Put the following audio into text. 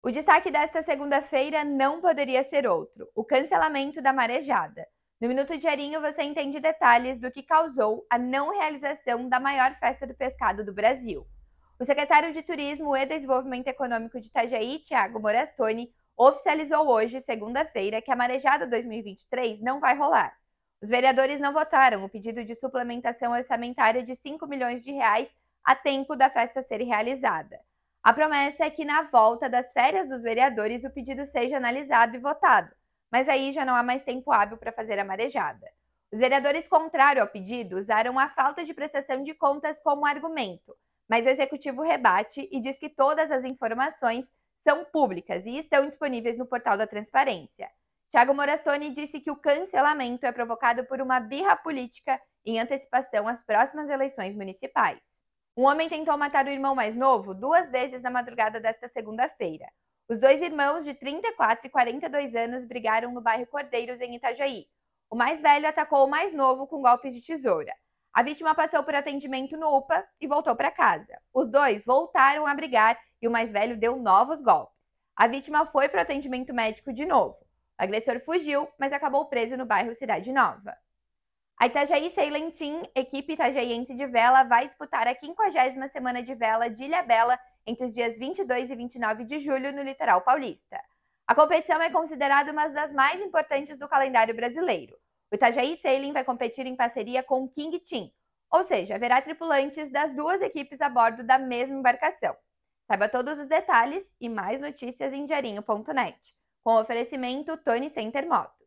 O destaque desta segunda-feira não poderia ser outro: o cancelamento da marejada. No Minuto Diarinho você entende detalhes do que causou a não realização da maior festa do pescado do Brasil. O secretário de Turismo e Desenvolvimento Econômico de Itajaí, Tiago Morastoni, oficializou hoje, segunda-feira, que a marejada 2023 não vai rolar. Os vereadores não votaram o pedido de suplementação orçamentária de 5 milhões de reais a tempo da festa ser realizada. A promessa é que na volta das férias dos vereadores o pedido seja analisado e votado, mas aí já não há mais tempo hábil para fazer a marejada. Os vereadores contrários ao pedido usaram a falta de prestação de contas como argumento, mas o executivo rebate e diz que todas as informações são públicas e estão disponíveis no portal da transparência. Tiago Morastoni disse que o cancelamento é provocado por uma birra política em antecipação às próximas eleições municipais. Um homem tentou matar o irmão mais novo duas vezes na madrugada desta segunda-feira. Os dois irmãos, de 34 e 42 anos, brigaram no bairro Cordeiros, em Itajaí. O mais velho atacou o mais novo com golpes de tesoura. A vítima passou por atendimento no UPA e voltou para casa. Os dois voltaram a brigar e o mais velho deu novos golpes. A vítima foi para o atendimento médico de novo. O agressor fugiu, mas acabou preso no bairro Cidade Nova. A Itajaí Sailing Team, equipe itajaiense de vela, vai disputar a 50 Semana de Vela de Ilha Bela entre os dias 22 e 29 de julho no litoral paulista. A competição é considerada uma das mais importantes do calendário brasileiro. O Itajaí Sailing vai competir em parceria com o King Team, ou seja, haverá tripulantes das duas equipes a bordo da mesma embarcação. Saiba todos os detalhes e mais notícias em diarinho.net, com oferecimento Tony Center Moto.